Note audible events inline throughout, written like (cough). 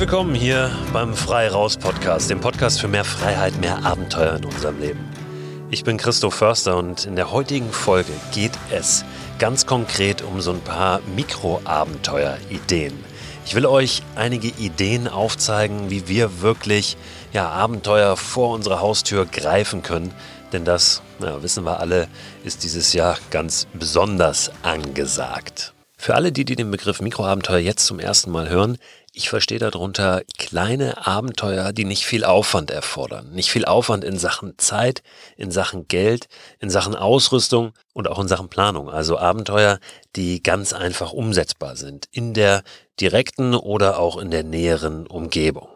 Willkommen hier beim Frei Raus Podcast, dem Podcast für mehr Freiheit, mehr Abenteuer in unserem Leben. Ich bin Christoph Förster und in der heutigen Folge geht es ganz konkret um so ein paar Mikroabenteuer-Ideen. Ich will euch einige Ideen aufzeigen, wie wir wirklich ja, Abenteuer vor unserer Haustür greifen können. Denn das, ja, wissen wir alle, ist dieses Jahr ganz besonders angesagt. Für alle, die, die den Begriff Mikroabenteuer jetzt zum ersten Mal hören, ich verstehe darunter kleine Abenteuer, die nicht viel Aufwand erfordern. Nicht viel Aufwand in Sachen Zeit, in Sachen Geld, in Sachen Ausrüstung und auch in Sachen Planung. Also Abenteuer, die ganz einfach umsetzbar sind in der direkten oder auch in der näheren Umgebung.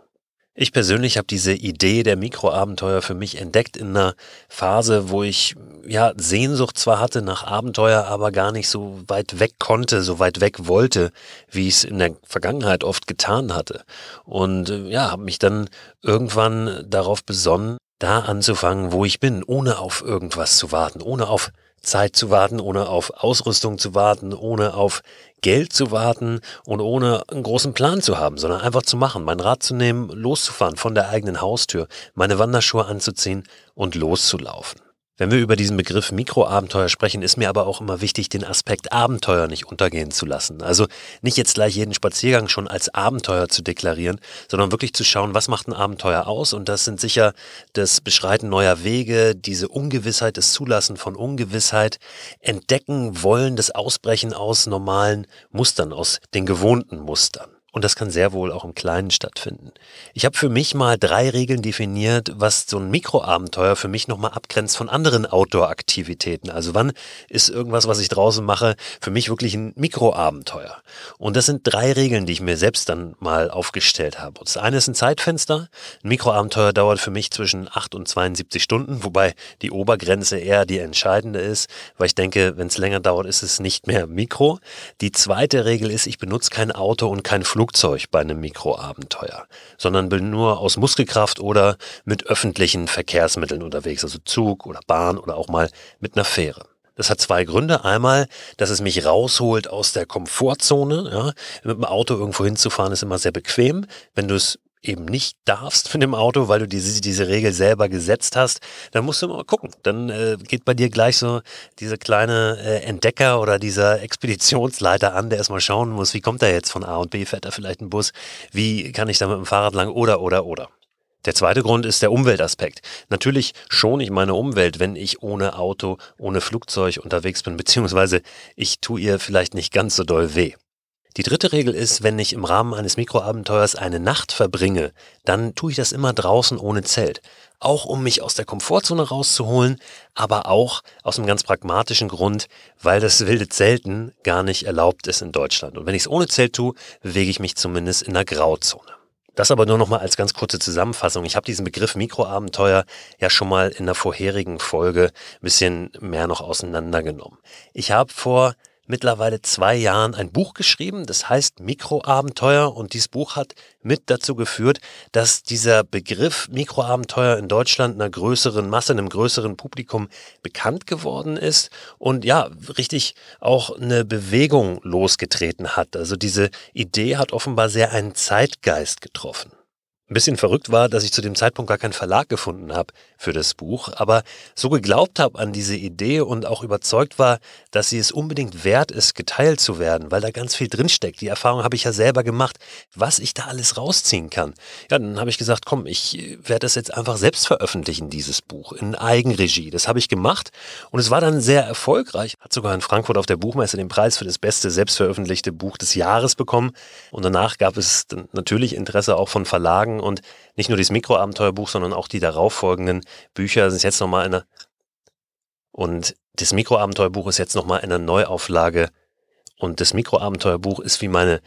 Ich persönlich habe diese Idee der Mikroabenteuer für mich entdeckt in einer Phase, wo ich ja Sehnsucht zwar hatte nach Abenteuer, aber gar nicht so weit weg konnte, so weit weg wollte, wie ich es in der Vergangenheit oft getan hatte. Und äh, ja, habe mich dann irgendwann darauf besonnen, da anzufangen, wo ich bin, ohne auf irgendwas zu warten, ohne auf Zeit zu warten, ohne auf Ausrüstung zu warten, ohne auf Geld zu warten und ohne einen großen Plan zu haben, sondern einfach zu machen, mein Rad zu nehmen, loszufahren von der eigenen Haustür, meine Wanderschuhe anzuziehen und loszulaufen. Wenn wir über diesen Begriff Mikroabenteuer sprechen, ist mir aber auch immer wichtig, den Aspekt Abenteuer nicht untergehen zu lassen. Also nicht jetzt gleich jeden Spaziergang schon als Abenteuer zu deklarieren, sondern wirklich zu schauen, was macht ein Abenteuer aus. Und das sind sicher das Beschreiten neuer Wege, diese Ungewissheit, das Zulassen von Ungewissheit, entdecken wollen, das Ausbrechen aus normalen Mustern, aus den gewohnten Mustern. Und das kann sehr wohl auch im Kleinen stattfinden. Ich habe für mich mal drei Regeln definiert, was so ein Mikroabenteuer für mich nochmal abgrenzt von anderen Outdoor-Aktivitäten. Also wann ist irgendwas, was ich draußen mache, für mich wirklich ein Mikroabenteuer? Und das sind drei Regeln, die ich mir selbst dann mal aufgestellt habe. Das eine ist ein Zeitfenster. Ein Mikroabenteuer dauert für mich zwischen 8 und 72 Stunden, wobei die Obergrenze eher die entscheidende ist, weil ich denke, wenn es länger dauert, ist es nicht mehr Mikro. Die zweite Regel ist, ich benutze kein Auto und kein Flug Flugzeug bei einem Mikroabenteuer, sondern bin nur aus Muskelkraft oder mit öffentlichen Verkehrsmitteln unterwegs, also Zug oder Bahn oder auch mal mit einer Fähre. Das hat zwei Gründe. Einmal, dass es mich rausholt aus der Komfortzone. Ja. Mit dem Auto irgendwo hinzufahren ist immer sehr bequem. Wenn du es eben nicht darfst mit dem Auto, weil du diese, diese Regel selber gesetzt hast, dann musst du mal gucken. Dann äh, geht bei dir gleich so diese kleine äh, Entdecker oder dieser Expeditionsleiter an, der erstmal schauen muss, wie kommt er jetzt von A und B, fährt er vielleicht ein Bus, wie kann ich da mit dem Fahrrad lang oder oder oder. Der zweite Grund ist der Umweltaspekt. Natürlich schone ich meine Umwelt, wenn ich ohne Auto, ohne Flugzeug unterwegs bin, beziehungsweise ich tue ihr vielleicht nicht ganz so doll weh. Die dritte Regel ist, wenn ich im Rahmen eines Mikroabenteuers eine Nacht verbringe, dann tue ich das immer draußen ohne Zelt. Auch um mich aus der Komfortzone rauszuholen, aber auch aus einem ganz pragmatischen Grund, weil das wilde Zelten gar nicht erlaubt ist in Deutschland. Und wenn ich es ohne Zelt tue, bewege ich mich zumindest in der Grauzone. Das aber nur noch mal als ganz kurze Zusammenfassung. Ich habe diesen Begriff Mikroabenteuer ja schon mal in der vorherigen Folge ein bisschen mehr noch auseinandergenommen. Ich habe vor mittlerweile zwei Jahren ein Buch geschrieben, das heißt Mikroabenteuer und dieses Buch hat mit dazu geführt, dass dieser Begriff Mikroabenteuer in Deutschland einer größeren Masse, einem größeren Publikum bekannt geworden ist und ja, richtig auch eine Bewegung losgetreten hat. Also diese Idee hat offenbar sehr einen Zeitgeist getroffen ein bisschen verrückt war, dass ich zu dem Zeitpunkt gar keinen Verlag gefunden habe für das Buch, aber so geglaubt habe an diese Idee und auch überzeugt war, dass sie es unbedingt wert ist, geteilt zu werden, weil da ganz viel drinsteckt. Die Erfahrung habe ich ja selber gemacht, was ich da alles rausziehen kann. Ja, dann habe ich gesagt, komm, ich werde das jetzt einfach selbst veröffentlichen, dieses Buch, in Eigenregie. Das habe ich gemacht und es war dann sehr erfolgreich. Hat sogar in Frankfurt auf der Buchmesse den Preis für das beste selbstveröffentlichte Buch des Jahres bekommen und danach gab es natürlich Interesse auch von Verlagen. Und nicht nur dieses Mikroabenteuerbuch, sondern auch die darauffolgenden Bücher sind jetzt nochmal eine. Und das Mikroabenteuerbuch ist jetzt nochmal eine Neuauflage. Und das Mikroabenteuerbuch ist wie meine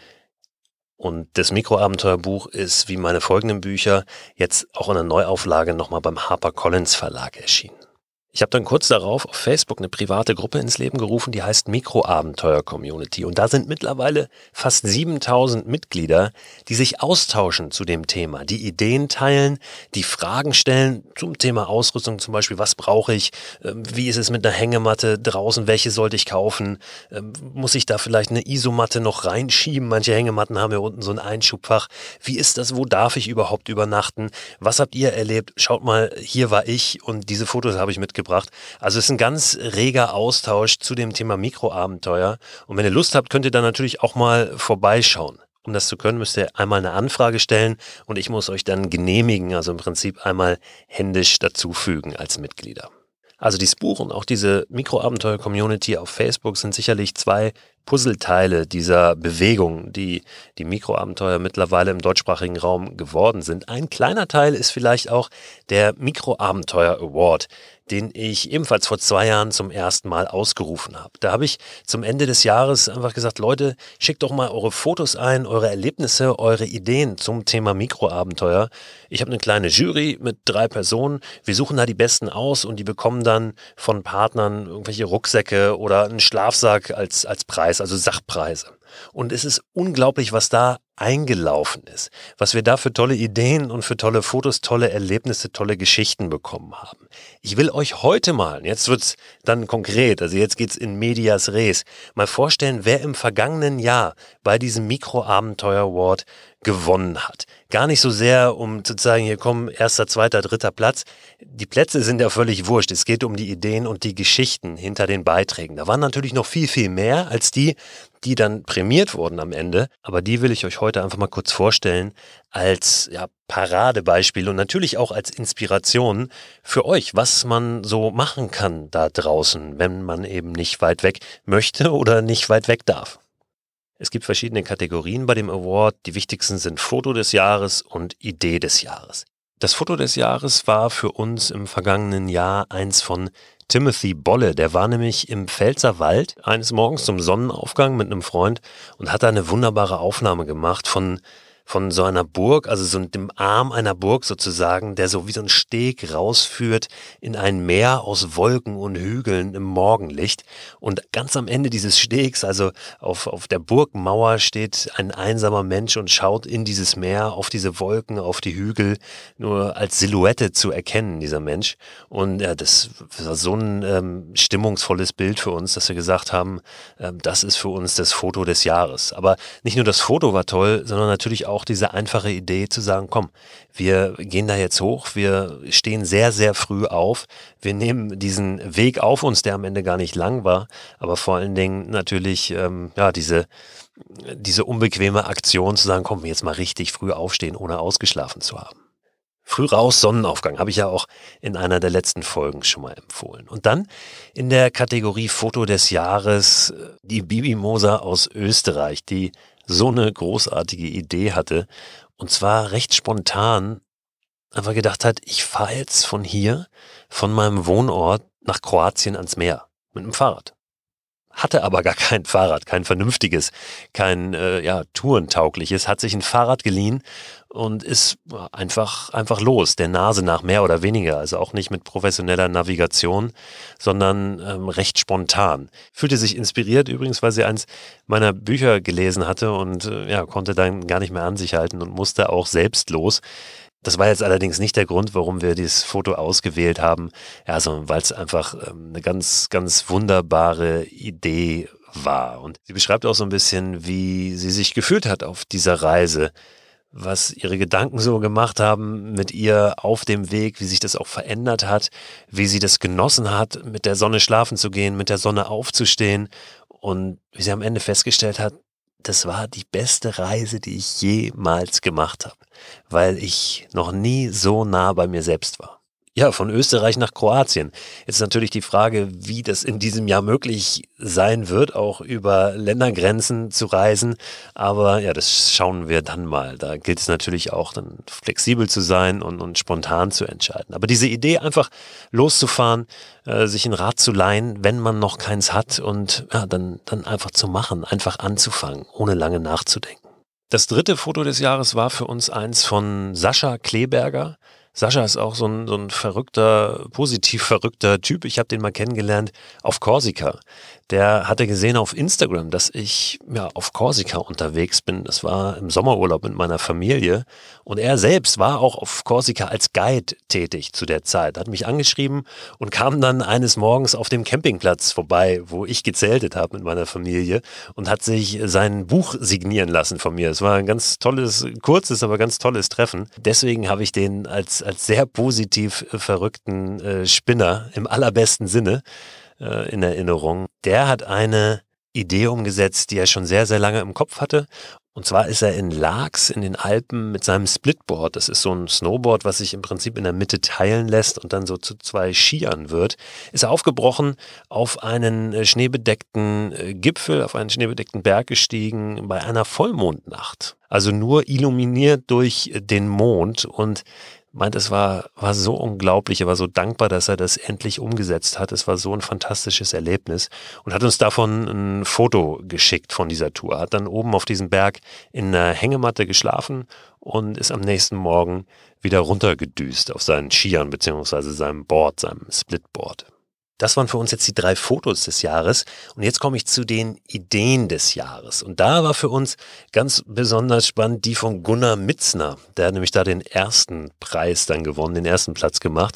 und das Mikroabenteuerbuch ist wie meine folgenden Bücher jetzt auch in einer Neuauflage nochmal beim HarperCollins Verlag erschienen. Ich habe dann kurz darauf auf Facebook eine private Gruppe ins Leben gerufen, die heißt Mikroabenteuer Community. Und da sind mittlerweile fast 7000 Mitglieder, die sich austauschen zu dem Thema, die Ideen teilen, die Fragen stellen zum Thema Ausrüstung, zum Beispiel, was brauche ich, ähm, wie ist es mit einer Hängematte draußen, welche sollte ich kaufen, ähm, muss ich da vielleicht eine Isomatte noch reinschieben, manche Hängematten haben ja unten so ein Einschubfach, wie ist das, wo darf ich überhaupt übernachten, was habt ihr erlebt, schaut mal, hier war ich und diese Fotos habe ich mitgebracht mitgebracht. Also es ist ein ganz reger Austausch zu dem Thema Mikroabenteuer. Und wenn ihr Lust habt, könnt ihr da natürlich auch mal vorbeischauen. Um das zu können, müsst ihr einmal eine Anfrage stellen und ich muss euch dann genehmigen, also im Prinzip einmal händisch dazufügen als Mitglieder. Also die Spuren, auch diese Mikroabenteuer-Community auf Facebook sind sicherlich zwei Puzzleteile dieser Bewegung, die die Mikroabenteuer mittlerweile im deutschsprachigen Raum geworden sind. Ein kleiner Teil ist vielleicht auch der Mikroabenteuer Award, den ich ebenfalls vor zwei Jahren zum ersten Mal ausgerufen habe. Da habe ich zum Ende des Jahres einfach gesagt, Leute, schickt doch mal eure Fotos ein, eure Erlebnisse, eure Ideen zum Thema Mikroabenteuer. Ich habe eine kleine Jury mit drei Personen. Wir suchen da die Besten aus und die bekommen dann von Partnern irgendwelche Rucksäcke oder einen Schlafsack als, als Preis, also Sachpreise. Und es ist unglaublich, was da eingelaufen ist, was wir da für tolle Ideen und für tolle Fotos, tolle Erlebnisse, tolle Geschichten bekommen haben. Ich will euch heute mal, jetzt wird's dann konkret, also jetzt geht's in medias res, mal vorstellen, wer im vergangenen Jahr bei diesem Mikroabenteuer Award gewonnen hat. Gar nicht so sehr, um zu zeigen, hier kommen erster, zweiter, dritter Platz. Die Plätze sind ja völlig wurscht. Es geht um die Ideen und die Geschichten hinter den Beiträgen. Da waren natürlich noch viel, viel mehr als die, die dann prämiert wurden am Ende. Aber die will ich euch heute einfach mal kurz vorstellen als ja, Paradebeispiel und natürlich auch als Inspiration für euch, was man so machen kann da draußen, wenn man eben nicht weit weg möchte oder nicht weit weg darf. Es gibt verschiedene Kategorien bei dem Award. Die wichtigsten sind Foto des Jahres und Idee des Jahres. Das Foto des Jahres war für uns im vergangenen Jahr eins von Timothy Bolle. Der war nämlich im Pfälzer Wald eines Morgens zum Sonnenaufgang mit einem Freund und hat da eine wunderbare Aufnahme gemacht von von so einer Burg, also so dem Arm einer Burg sozusagen, der so wie so ein Steg rausführt in ein Meer aus Wolken und Hügeln im Morgenlicht. Und ganz am Ende dieses Stegs, also auf, auf der Burgmauer steht ein einsamer Mensch und schaut in dieses Meer, auf diese Wolken, auf die Hügel, nur als Silhouette zu erkennen, dieser Mensch. Und ja, das war so ein ähm, stimmungsvolles Bild für uns, dass wir gesagt haben, ähm, das ist für uns das Foto des Jahres. Aber nicht nur das Foto war toll, sondern natürlich auch auch diese einfache Idee zu sagen, komm, wir gehen da jetzt hoch, wir stehen sehr, sehr früh auf, wir nehmen diesen Weg auf uns, der am Ende gar nicht lang war, aber vor allen Dingen natürlich, ähm, ja, diese, diese unbequeme Aktion zu sagen, komm, jetzt mal richtig früh aufstehen, ohne ausgeschlafen zu haben. Früh raus, Sonnenaufgang, habe ich ja auch in einer der letzten Folgen schon mal empfohlen. Und dann in der Kategorie Foto des Jahres äh, die Bibi Moser aus Österreich, die so eine großartige Idee hatte. Und zwar recht spontan einfach gedacht hat, ich fahre jetzt von hier, von meinem Wohnort nach Kroatien ans Meer mit dem Fahrrad hatte aber gar kein Fahrrad, kein vernünftiges, kein äh, ja, tourentaugliches, hat sich ein Fahrrad geliehen und ist einfach, einfach los, der Nase nach mehr oder weniger, also auch nicht mit professioneller Navigation, sondern ähm, recht spontan. Fühlte sich inspiriert übrigens, weil sie eins meiner Bücher gelesen hatte und äh, ja, konnte dann gar nicht mehr an sich halten und musste auch selbst los. Das war jetzt allerdings nicht der Grund, warum wir dieses Foto ausgewählt haben, ja, sondern weil es einfach ähm, eine ganz, ganz wunderbare Idee war. Und sie beschreibt auch so ein bisschen, wie sie sich gefühlt hat auf dieser Reise, was ihre Gedanken so gemacht haben mit ihr auf dem Weg, wie sich das auch verändert hat, wie sie das genossen hat, mit der Sonne schlafen zu gehen, mit der Sonne aufzustehen und wie sie am Ende festgestellt hat, das war die beste Reise, die ich jemals gemacht habe, weil ich noch nie so nah bei mir selbst war. Ja, von Österreich nach Kroatien. Jetzt natürlich die Frage, wie das in diesem Jahr möglich sein wird, auch über Ländergrenzen zu reisen. Aber ja, das schauen wir dann mal. Da gilt es natürlich auch dann flexibel zu sein und, und spontan zu entscheiden. Aber diese Idee, einfach loszufahren, äh, sich ein Rad zu leihen, wenn man noch keins hat und ja, dann, dann einfach zu machen, einfach anzufangen, ohne lange nachzudenken. Das dritte Foto des Jahres war für uns eins von Sascha Kleberger. Sascha ist auch so ein, so ein verrückter, positiv verrückter Typ. Ich habe den mal kennengelernt auf Korsika. Der hatte gesehen auf Instagram, dass ich ja auf Korsika unterwegs bin. Das war im Sommerurlaub mit meiner Familie. Und er selbst war auch auf Korsika als Guide tätig zu der Zeit. Hat mich angeschrieben und kam dann eines Morgens auf dem Campingplatz vorbei, wo ich gezeltet habe mit meiner Familie und hat sich sein Buch signieren lassen von mir. Es war ein ganz tolles, kurzes, aber ganz tolles Treffen. Deswegen habe ich den als, als sehr positiv verrückten äh, Spinner im allerbesten Sinne äh, in Erinnerung. Der hat eine Idee umgesetzt, die er schon sehr, sehr lange im Kopf hatte. Und zwar ist er in Laax in den Alpen mit seinem Splitboard. Das ist so ein Snowboard, was sich im Prinzip in der Mitte teilen lässt und dann so zu zwei Skiern wird. Ist er aufgebrochen, auf einen äh, schneebedeckten äh, Gipfel, auf einen schneebedeckten Berg gestiegen bei einer Vollmondnacht. Also nur illuminiert durch den Mond und meint, es war, war so unglaublich, er war so dankbar, dass er das endlich umgesetzt hat. Es war so ein fantastisches Erlebnis und hat uns davon ein Foto geschickt von dieser Tour. Hat dann oben auf diesem Berg in einer Hängematte geschlafen und ist am nächsten Morgen wieder runtergedüst auf seinen Skiern beziehungsweise seinem Board, seinem Splitboard. Das waren für uns jetzt die drei Fotos des Jahres. Und jetzt komme ich zu den Ideen des Jahres. Und da war für uns ganz besonders spannend die von Gunnar Mitzner. Der hat nämlich da den ersten Preis dann gewonnen, den ersten Platz gemacht.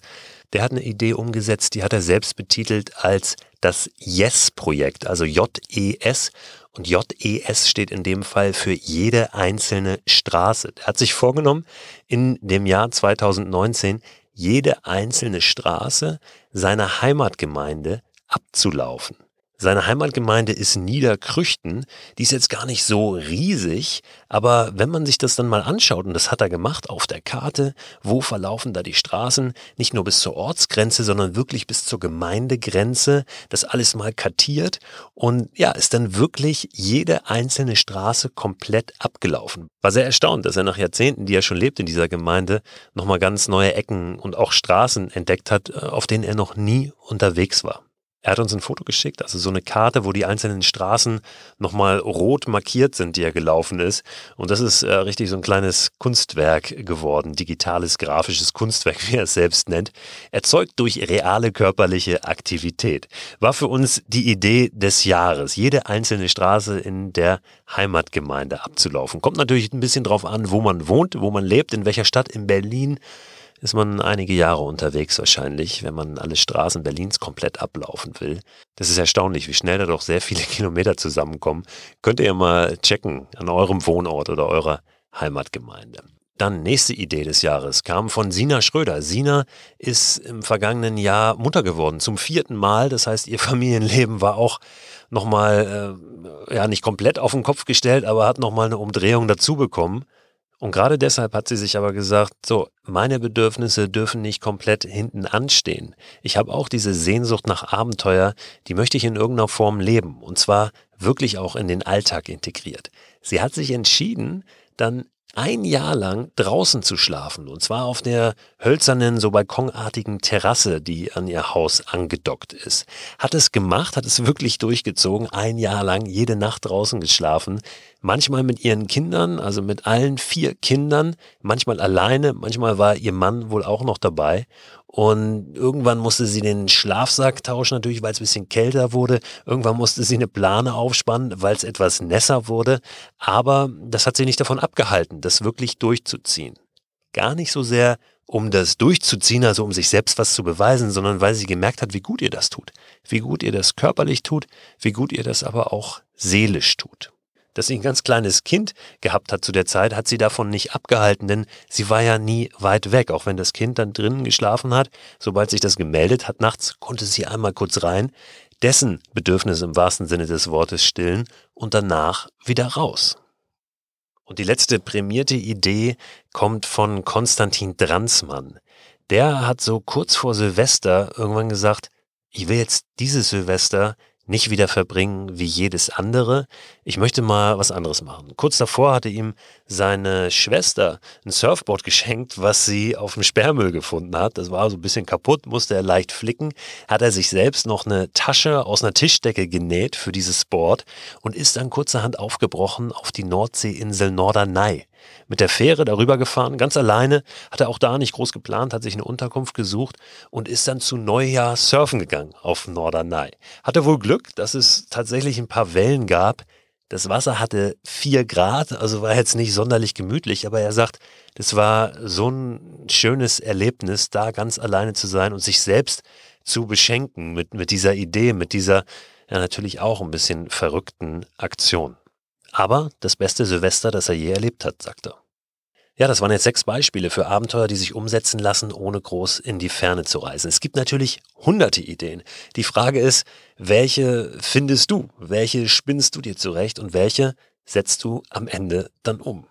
Der hat eine Idee umgesetzt, die hat er selbst betitelt als das Yes-Projekt, also J-E-S. Und J-E-S steht in dem Fall für jede einzelne Straße. Er hat sich vorgenommen, in dem Jahr 2019 jede einzelne Straße seiner Heimatgemeinde abzulaufen. Seine Heimatgemeinde ist Niederkrüchten. Die ist jetzt gar nicht so riesig, aber wenn man sich das dann mal anschaut, und das hat er gemacht auf der Karte, wo verlaufen da die Straßen, nicht nur bis zur Ortsgrenze, sondern wirklich bis zur Gemeindegrenze, das alles mal kartiert und ja, ist dann wirklich jede einzelne Straße komplett abgelaufen. War sehr erstaunt, dass er nach Jahrzehnten, die er schon lebt in dieser Gemeinde, nochmal ganz neue Ecken und auch Straßen entdeckt hat, äh, auf denen er noch nie unterwegs war. Er hat uns ein Foto geschickt, also so eine Karte, wo die einzelnen Straßen nochmal rot markiert sind, die er gelaufen ist. Und das ist äh, richtig so ein kleines Kunstwerk geworden, digitales, grafisches Kunstwerk, (laughs) wie er es selbst nennt, erzeugt durch reale körperliche Aktivität. War für uns die Idee des Jahres, jede einzelne Straße in der Heimatgemeinde abzulaufen. Kommt natürlich ein bisschen drauf an, wo man wohnt, wo man lebt, in welcher Stadt in Berlin ist man einige Jahre unterwegs wahrscheinlich, wenn man alle Straßen Berlins komplett ablaufen will. Das ist erstaunlich, wie schnell da doch sehr viele (laughs) Kilometer zusammenkommen. Könnt ihr mal checken an eurem Wohnort oder eurer Heimatgemeinde. Dann nächste Idee des Jahres kam von Sina Schröder. Sina ist im vergangenen Jahr Mutter geworden, zum vierten Mal. Das heißt, ihr (laughs) Familienleben war auch nochmal, äh, ja, nicht komplett auf den Kopf gestellt, aber hat nochmal eine Umdrehung dazu bekommen. Und gerade deshalb hat sie sich aber gesagt, so, meine Bedürfnisse dürfen nicht komplett hinten anstehen. Ich habe auch diese Sehnsucht nach Abenteuer, die möchte ich in irgendeiner Form leben. Und zwar wirklich auch in den Alltag integriert. Sie hat sich entschieden, dann ein Jahr lang draußen zu schlafen. Und zwar auf der hölzernen, so balkonartigen Terrasse, die an ihr Haus angedockt ist. Hat es gemacht, hat es wirklich durchgezogen, ein Jahr lang jede Nacht draußen geschlafen. Manchmal mit ihren Kindern, also mit allen vier Kindern, manchmal alleine, manchmal war ihr Mann wohl auch noch dabei. Und irgendwann musste sie den Schlafsack tauschen, natürlich, weil es ein bisschen kälter wurde. Irgendwann musste sie eine Plane aufspannen, weil es etwas nässer wurde. Aber das hat sie nicht davon abgehalten, das wirklich durchzuziehen. Gar nicht so sehr, um das durchzuziehen, also um sich selbst was zu beweisen, sondern weil sie gemerkt hat, wie gut ihr das tut. Wie gut ihr das körperlich tut, wie gut ihr das aber auch seelisch tut dass sie ein ganz kleines Kind gehabt hat zu der Zeit, hat sie davon nicht abgehalten, denn sie war ja nie weit weg. Auch wenn das Kind dann drinnen geschlafen hat, sobald sich das gemeldet hat nachts, konnte sie einmal kurz rein, dessen Bedürfnis im wahrsten Sinne des Wortes stillen und danach wieder raus. Und die letzte prämierte Idee kommt von Konstantin Dransmann. Der hat so kurz vor Silvester irgendwann gesagt, ich will jetzt dieses Silvester nicht wieder verbringen wie jedes andere. Ich möchte mal was anderes machen. Kurz davor hatte ihm seine Schwester ein Surfboard geschenkt, was sie auf dem Sperrmüll gefunden hat. Das war so ein bisschen kaputt, musste er leicht flicken. Hat er sich selbst noch eine Tasche aus einer Tischdecke genäht für dieses Board und ist dann kurzerhand aufgebrochen auf die Nordseeinsel Norderney. Mit der Fähre darüber gefahren, ganz alleine, hat er auch da nicht groß geplant, hat sich eine Unterkunft gesucht und ist dann zu Neujahr surfen gegangen auf Norderney. Hatte wohl Glück, dass es tatsächlich ein paar Wellen gab. Das Wasser hatte vier Grad, also war jetzt nicht sonderlich gemütlich, aber er sagt, das war so ein schönes Erlebnis, da ganz alleine zu sein und sich selbst zu beschenken mit, mit dieser Idee, mit dieser ja natürlich auch ein bisschen verrückten Aktion. Aber das beste Silvester, das er je erlebt hat, sagt er. Ja, das waren jetzt sechs Beispiele für Abenteuer, die sich umsetzen lassen, ohne groß in die Ferne zu reisen. Es gibt natürlich hunderte Ideen. Die Frage ist, welche findest du? Welche spinnst du dir zurecht und welche setzt du am Ende dann um?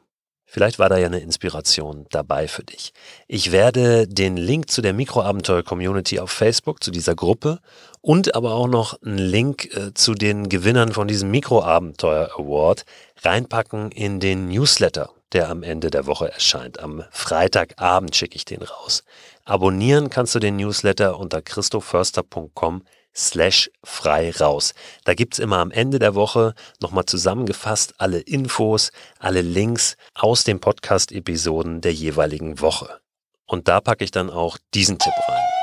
Vielleicht war da ja eine Inspiration dabei für dich. Ich werde den Link zu der Mikroabenteuer-Community auf Facebook, zu dieser Gruppe und aber auch noch einen Link äh, zu den Gewinnern von diesem Mikroabenteuer Award reinpacken in den Newsletter, der am Ende der Woche erscheint. Am Freitagabend schicke ich den raus. Abonnieren kannst du den Newsletter unter christoförster.com slash frei raus. Da gibt's immer am Ende der Woche nochmal zusammengefasst alle Infos, alle Links aus den Podcast-Episoden der jeweiligen Woche. Und da packe ich dann auch diesen Tipp rein.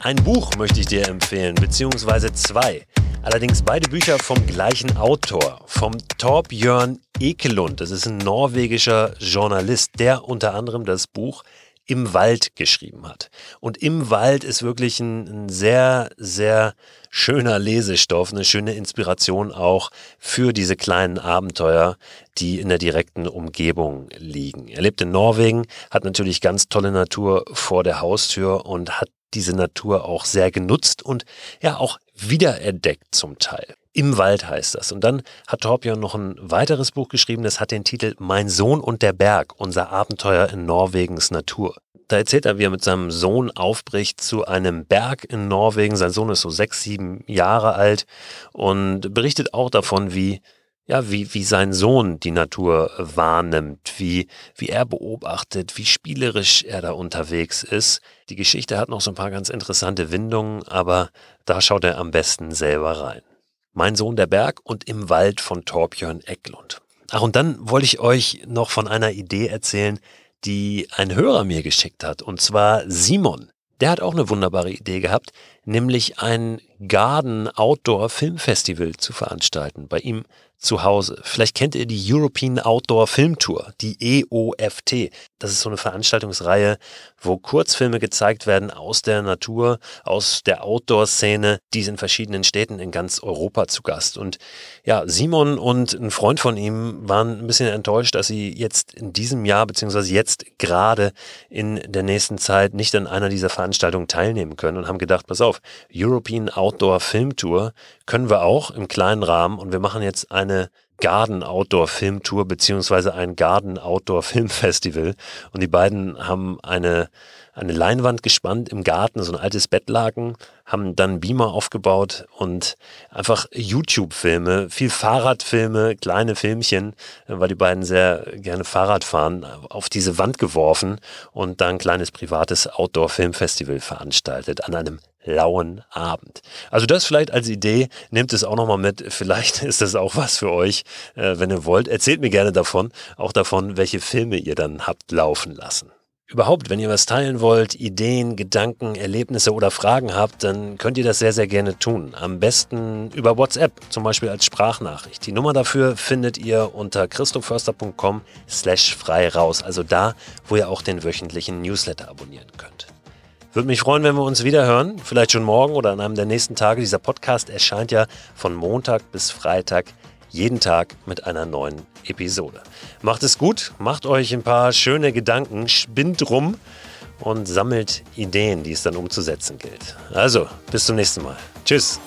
Ein Buch möchte ich dir empfehlen, beziehungsweise zwei. Allerdings beide Bücher vom gleichen Autor, vom Torbjörn Ekelund. Das ist ein norwegischer Journalist, der unter anderem das Buch im Wald geschrieben hat. Und im Wald ist wirklich ein, ein, sehr, sehr schöner Lesestoff, eine schöne Inspiration auch für diese kleinen Abenteuer, die in der direkten Umgebung liegen. Er lebt in Norwegen, hat natürlich ganz tolle Natur vor der Haustür und hat diese Natur auch sehr genutzt und ja auch wiederentdeckt zum Teil. Im Wald heißt das. Und dann hat Torbjörn noch ein weiteres Buch geschrieben, das hat den Titel Mein Sohn und der Berg, unser Abenteuer in Norwegens Natur. Da erzählt er, wie er mit seinem Sohn aufbricht zu einem Berg in Norwegen. Sein Sohn ist so sechs, sieben Jahre alt und berichtet auch davon, wie ja, wie, wie sein Sohn die Natur wahrnimmt, wie, wie er beobachtet, wie spielerisch er da unterwegs ist. Die Geschichte hat noch so ein paar ganz interessante Windungen, aber da schaut er am besten selber rein. Mein Sohn der Berg und im Wald von Torbjörn Ecklund. Ach, und dann wollte ich euch noch von einer Idee erzählen, die ein Hörer mir geschickt hat, und zwar Simon. Der hat auch eine wunderbare Idee gehabt, nämlich ein Garden Outdoor Filmfestival zu veranstalten. Bei ihm zu Hause. Vielleicht kennt ihr die European Outdoor Film Tour, die EOFT. Das ist so eine Veranstaltungsreihe, wo Kurzfilme gezeigt werden aus der Natur, aus der Outdoor-Szene, die ist in verschiedenen Städten in ganz Europa zu Gast. Und ja, Simon und ein Freund von ihm waren ein bisschen enttäuscht, dass sie jetzt in diesem Jahr, beziehungsweise jetzt gerade in der nächsten Zeit nicht an einer dieser Veranstaltungen teilnehmen können und haben gedacht, pass auf, European Outdoor Film Tour können wir auch im kleinen Rahmen und wir machen jetzt eine Garden Outdoor Film Tour beziehungsweise ein Garden Outdoor Film Festival und die beiden haben eine eine Leinwand gespannt im Garten, so ein altes Bettlaken, haben dann Beamer aufgebaut und einfach YouTube-Filme, viel Fahrradfilme, kleine Filmchen, weil die beiden sehr gerne Fahrrad fahren, auf diese Wand geworfen und dann ein kleines privates Outdoor-Filmfestival veranstaltet an einem lauen Abend. Also das vielleicht als Idee, nehmt es auch nochmal mit. Vielleicht (laughs) ist das auch was für euch, äh, wenn ihr wollt. Erzählt mir gerne davon, auch davon, welche Filme ihr dann habt laufen lassen. Überhaupt, wenn ihr was teilen wollt, Ideen, Gedanken, Erlebnisse oder Fragen habt, dann könnt ihr das sehr, sehr gerne tun. Am besten über WhatsApp, zum Beispiel als Sprachnachricht. Die Nummer dafür findet ihr unter christoförster.com slash frei raus. Also da, wo ihr auch den wöchentlichen Newsletter abonnieren könnt. Würde mich freuen, wenn wir uns wieder hören. Vielleicht schon morgen oder an einem der nächsten Tage. Dieser Podcast erscheint ja von Montag bis Freitag jeden Tag mit einer neuen Episode. Macht es gut, macht euch ein paar schöne Gedanken, spinnt rum und sammelt Ideen, die es dann umzusetzen gilt. Also, bis zum nächsten Mal. Tschüss.